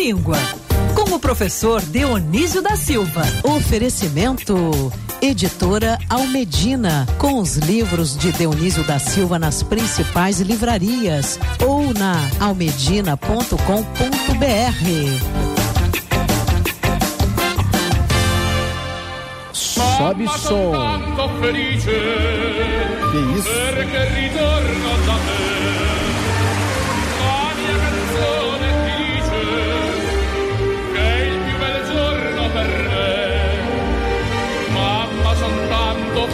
língua. Com o professor Dionísio da Silva. Oferecimento. Editora Almedina, com os livros de Dionísio da Silva nas principais livrarias ou na almedina.com.br. Sobe som. Que isso?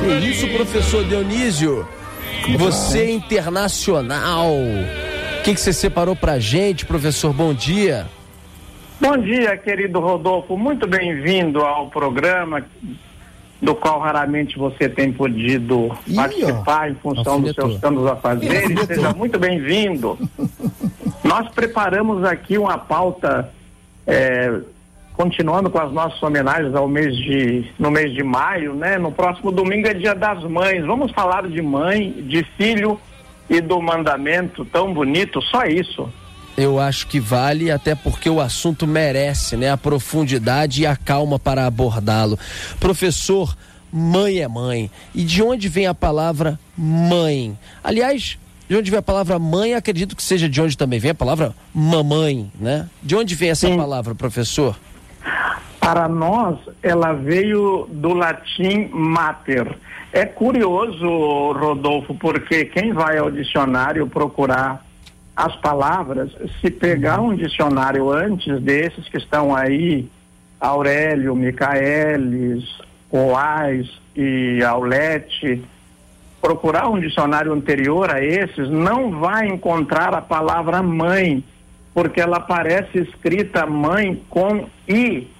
Isso, professor Dionísio? Você é internacional. O que, que você separou pra gente, professor? Bom dia. Bom dia, querido Rodolfo. Muito bem-vindo ao programa do qual raramente você tem podido Ih, participar ó. em função dos seus campos a fazer. Seja muito bem-vindo. Nós preparamos aqui uma pauta, é, continuando com as nossas homenagens ao mês de, no mês de maio, né? No próximo domingo é dia das mães. Vamos falar de mãe, de filho e do mandamento tão bonito, só isso. Eu acho que vale, até porque o assunto merece, né? A profundidade e a calma para abordá-lo. Professor, mãe é mãe. E de onde vem a palavra mãe? Aliás, de onde vem a palavra mãe, acredito que seja de onde também vem a palavra mamãe, né? De onde vem essa Sim. palavra, professor? Para nós, ela veio do latim mater. É curioso, Rodolfo, porque quem vai ao dicionário procurar as palavras, se pegar um dicionário antes desses que estão aí, Aurélio, Micaelis, Oais e Aulete, procurar um dicionário anterior a esses, não vai encontrar a palavra mãe, porque ela aparece escrita mãe com i.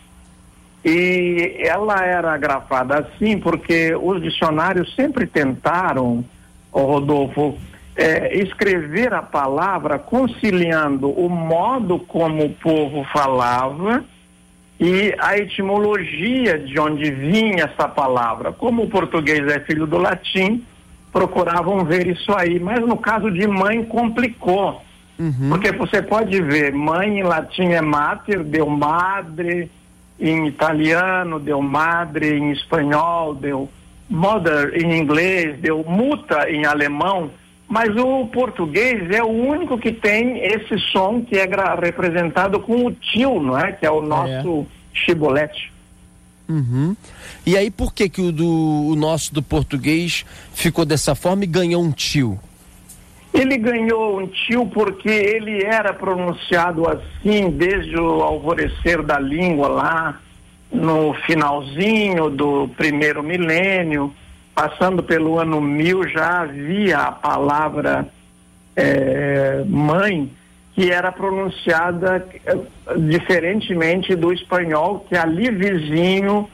E ela era grafada assim porque os dicionários sempre tentaram, Rodolfo, eh, escrever a palavra conciliando o modo como o povo falava e a etimologia de onde vinha essa palavra. Como o português é filho do latim, procuravam ver isso aí. Mas no caso de mãe, complicou. Porque você pode ver, mãe em latim é mater, deu madre, em italiano deu madre, em espanhol deu mother, em inglês deu muta em alemão, mas o português é o único que tem esse som que é representado com o tio, não é? Que é o nosso chibolete. Uhum. E aí, por que, que o, do, o nosso do português ficou dessa forma e ganhou um tio? Ele ganhou um tio porque ele era pronunciado assim desde o alvorecer da língua lá no finalzinho do primeiro milênio, passando pelo ano mil já havia a palavra eh, mãe que era pronunciada eh, diferentemente do espanhol que ali vizinho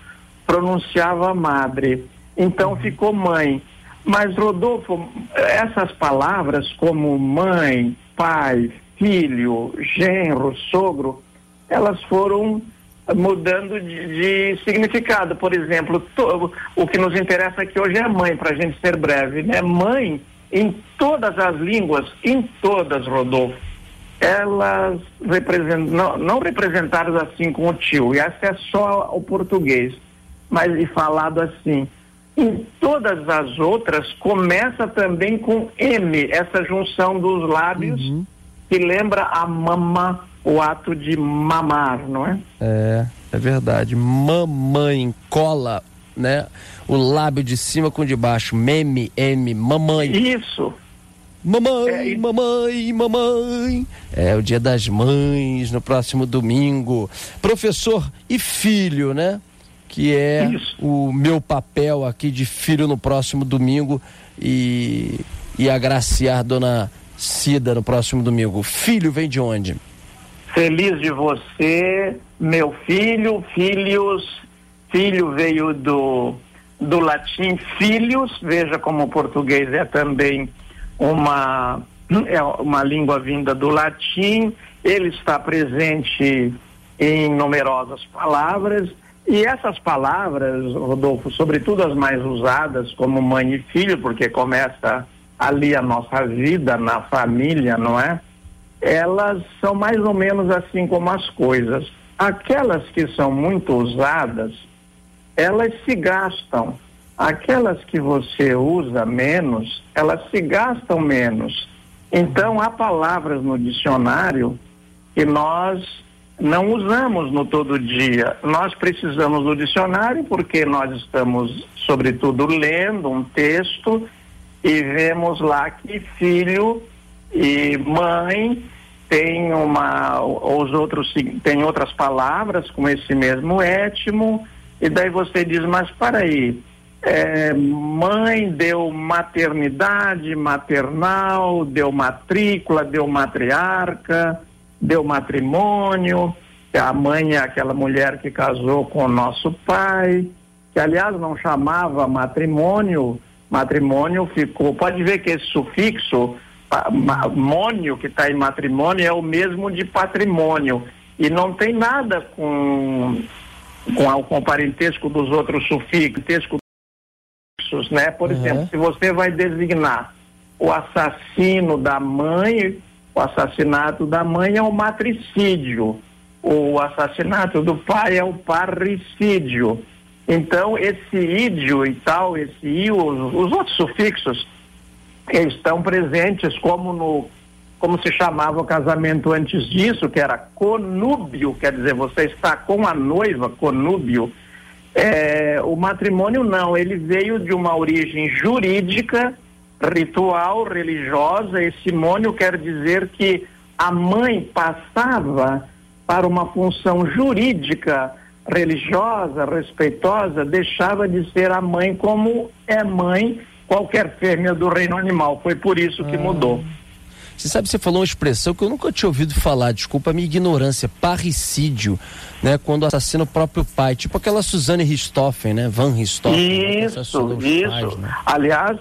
pronunciava madre. Então ficou mãe. Mas, Rodolfo, essas palavras como mãe, pai, filho, genro, sogro, elas foram mudando de, de significado. Por exemplo, to- o que nos interessa aqui hoje é mãe, para a gente ser breve, né? Mãe, em todas as línguas, em todas, Rodolfo, elas representam, não, não representadas assim com o tio, e essa é só o português, mas e falado assim. Em todas as outras, começa também com M, essa junção dos lábios, que lembra a mama, o ato de mamar, não é? É, é verdade. Mamãe cola, né? O lábio de cima com o de baixo. Meme, M, mamãe. Isso. Mamãe, mamãe, mamãe. É o dia das mães no próximo domingo. Professor e filho, né? Que é o meu papel aqui de filho no próximo domingo e, e agraciar Dona Cida no próximo domingo. Filho vem de onde? Feliz de você, meu filho, filhos. Filho veio do, do latim filhos, veja como o português é também uma, é uma língua vinda do latim. Ele está presente em numerosas palavras. E essas palavras, Rodolfo, sobretudo as mais usadas como mãe e filho, porque começa ali a nossa vida na família, não é? elas são mais ou menos assim como as coisas. Aquelas que são muito usadas, elas se gastam. Aquelas que você usa menos, elas se gastam menos. Então, há palavras no dicionário que nós não usamos no todo dia. Nós precisamos do dicionário porque nós estamos, sobretudo, lendo um texto e vemos lá que filho e mãe tem uma os outros tem outras palavras com esse mesmo étimo e daí você diz mas para aí é, mãe deu maternidade maternal deu matrícula deu matriarca deu matrimônio a mãe é aquela mulher que casou com o nosso pai que aliás não chamava matrimônio matrimônio ficou pode ver que esse sufixo mônio que está em matrimônio é o mesmo de patrimônio e não tem nada com com, com o parentesco dos outros sufixos, né? Por uhum. exemplo, se você vai designar o assassino da mãe, o assassinato da mãe é o matricídio, o assassinato do pai é o parricídio. Então, esse ídio e tal, esse i, os, os outros sufixos, estão presentes como no como se chamava o casamento antes disso, que era conúbio, quer dizer, você está com a noiva, conúbio. É, o matrimônio não, ele veio de uma origem jurídica, ritual, religiosa. Esse mônio quer dizer que a mãe passava para uma função jurídica, religiosa, respeitosa, deixava de ser a mãe como é mãe qualquer fêmea do reino animal. Foi por isso que ah. mudou. Você sabe, você falou uma expressão que eu nunca tinha ouvido falar, desculpa a minha ignorância, parricídio, né? Quando assassina o próprio pai, tipo aquela Suzane Richthofen, né? Van Richthofen. Isso, isso. Pais, né? Aliás,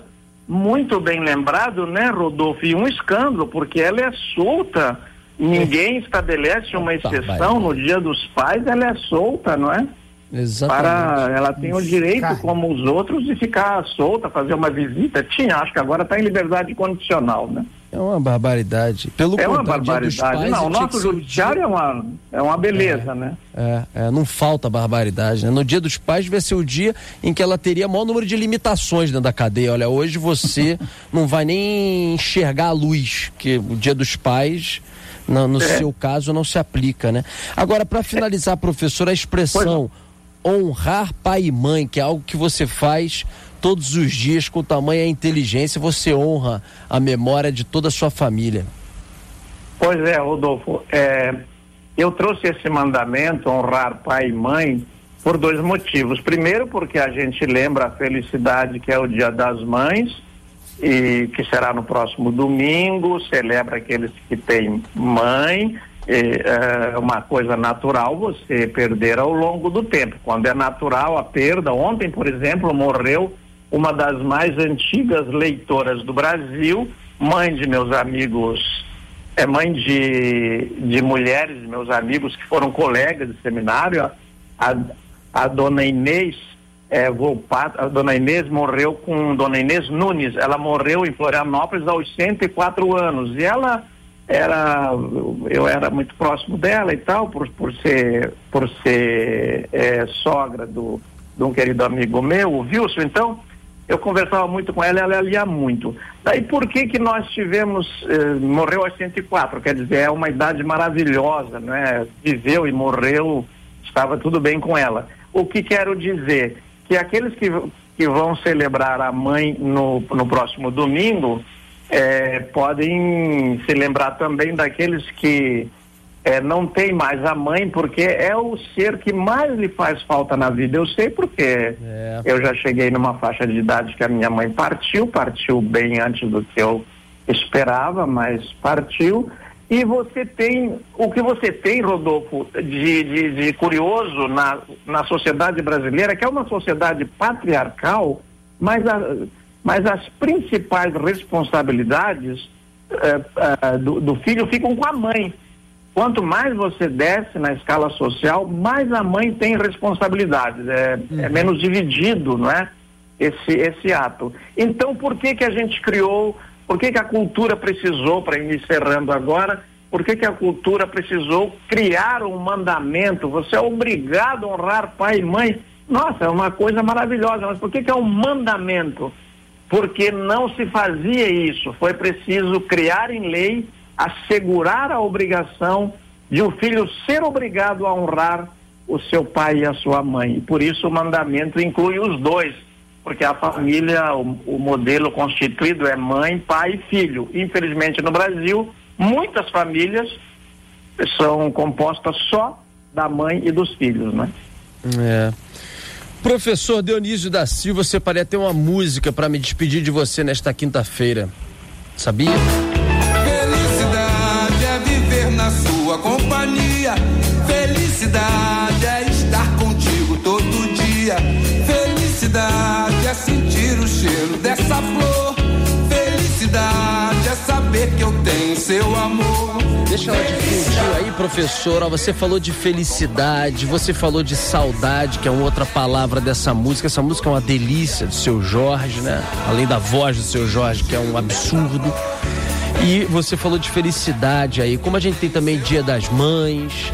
muito bem lembrado, né, Rodolfo? E um escândalo, porque ela é solta, ninguém estabelece uma exceção no dia dos pais, ela é solta, não é? Exatamente. Para, ela tem o direito, como os outros, de ficar solta, fazer uma visita. Tinha, acho que agora está em liberdade condicional, né? É uma barbaridade. Pelo é uma barbaridade. Pais, não, o nosso judiciário é uma, é uma beleza, é, né? É, é, não falta barbaridade. Né? No dia dos pais vai ser o dia em que ela teria maior número de limitações dentro da cadeia. Olha, hoje você não vai nem enxergar a luz, que o dia dos pais no, no é. seu caso não se aplica, né? Agora, para finalizar, professor, a expressão honrar pai e mãe, que é algo que você faz todos os dias com tamanha inteligência, você honra a memória de toda a sua família. Pois é, Rodolfo. É, eu trouxe esse mandamento, honrar pai e mãe, por dois motivos. Primeiro, porque a gente lembra a felicidade que é o Dia das Mães, e que será no próximo domingo, celebra aqueles que têm mãe é, uma coisa natural você perder ao longo do tempo. Quando é natural a perda, ontem, por exemplo, morreu uma das mais antigas leitoras do Brasil, mãe de meus amigos, é mãe de, de mulheres, meus amigos que foram colegas de seminário, a, a dona Inês é, Volpato, a dona Inês morreu com dona Inês Nunes, ela morreu em Florianópolis aos 104 anos. E ela era eu era muito próximo dela e tal por, por ser por ser é, sogra do de um querido amigo meu o Wilson. Então eu conversava muito com ela ela lia muito. Daí por que que nós tivemos eh, morreu aos 104 quer dizer é uma idade maravilhosa né viveu e morreu estava tudo bem com ela. O que quero dizer? Que aqueles que que vão celebrar a mãe no, no próximo domingo é, podem se lembrar também daqueles que é, não tem mais a mãe, porque é o ser que mais lhe faz falta na vida. Eu sei porque é. eu já cheguei numa faixa de idade que a minha mãe partiu, partiu bem antes do que eu esperava, mas partiu. E você tem, o que você tem, Rodolfo, de, de, de curioso na, na sociedade brasileira, que é uma sociedade patriarcal, mas a, mas as principais responsabilidades eh, eh, do, do, filho ficam com a mãe. Quanto mais você desce na escala social, mais a mãe tem responsabilidades. É, é uhum. é menos dividido, não é? Esse, esse ato. Então, por que que a gente criou, por que que a cultura precisou, para ir encerrando agora, por que, que a cultura precisou criar um mandamento? Você é obrigado a honrar pai e mãe. Nossa, é uma coisa maravilhosa, mas por que, que é um mandamento? Porque não se fazia isso. Foi preciso criar em lei, assegurar a obrigação de um filho ser obrigado a honrar o seu pai e a sua mãe. E por isso o mandamento inclui os dois, porque a família, o, o modelo constituído é mãe, pai e filho. Infelizmente no Brasil, muitas famílias são compostas só da mãe e dos filhos, né? É. Professor Dionísio da Silva, separei até uma música para me despedir de você nesta quinta-feira. Sabia? Companhia. Felicidade é estar contigo todo dia. Felicidade é sentir o cheiro dessa flor. Felicidade é saber que eu tenho seu amor. Deixa ela difundir aí, professora. Você falou de felicidade, você falou de saudade, que é uma outra palavra dessa música. Essa música é uma delícia do seu Jorge, né? Além da voz do seu Jorge, que é um absurdo. E você falou de felicidade aí, como a gente tem também Dia das Mães,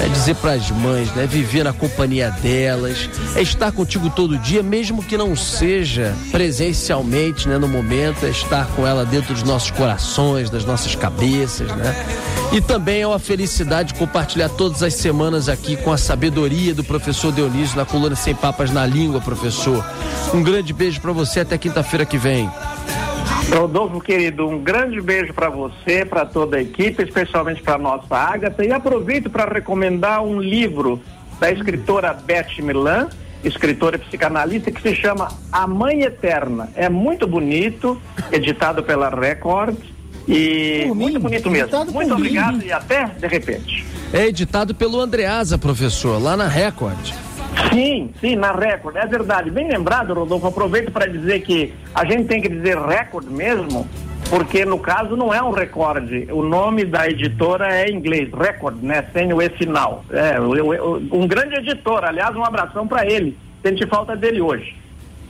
é dizer para as mães, né, viver na companhia delas, é estar contigo todo dia, mesmo que não seja presencialmente, né, no momento, é estar com ela dentro dos nossos corações, das nossas cabeças, né? E também é uma felicidade compartilhar todas as semanas aqui com a sabedoria do professor Dionísio na coluna Sem Papas na Língua, professor. Um grande beijo para você até quinta-feira que vem. Rodolfo, querido, um grande beijo para você, para toda a equipe, especialmente para nossa Ágata. E aproveito para recomendar um livro da escritora Beth Milan, escritora e psicanalista, que se chama A Mãe Eterna. É muito bonito, editado pela Record. E por muito mim, bonito mesmo. Muito obrigado mim. e até de repente. É editado pelo Andreasa, professor, lá na Record. Sim, sim, na Record, é verdade. Bem lembrado, Rodolfo, aproveito para dizer que a gente tem que dizer Record mesmo, porque no caso não é um recorde. O nome da editora é em inglês, Record, né? Sem o E final. É, um grande editor, aliás, um abração para ele. Sente falta dele hoje.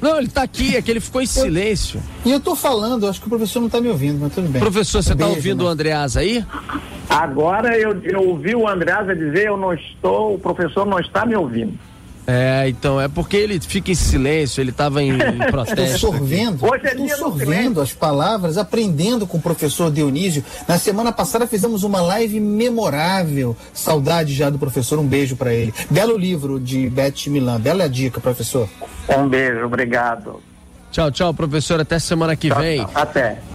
Não, ele está aqui, é que ele ficou em silêncio. E eu estou falando, acho que o professor não está me ouvindo, mas tudo bem. Professor, você está ouvindo né? o Andreasa aí? Agora eu, eu ouvi o Andreasa dizer, eu não estou, o professor não está me ouvindo. É, então, é porque ele fica em silêncio, ele estava em, em protesto. Estou sorvendo, Hoje é estou sorvendo as palavras, aprendendo com o professor Dionísio. Na semana passada fizemos uma live memorável. Saudade já do professor, um beijo para ele. Belo livro de Beth Milan, bela dica, professor. Um beijo, obrigado. Tchau, tchau, professor, até semana que tchau, vem. Tchau. Até.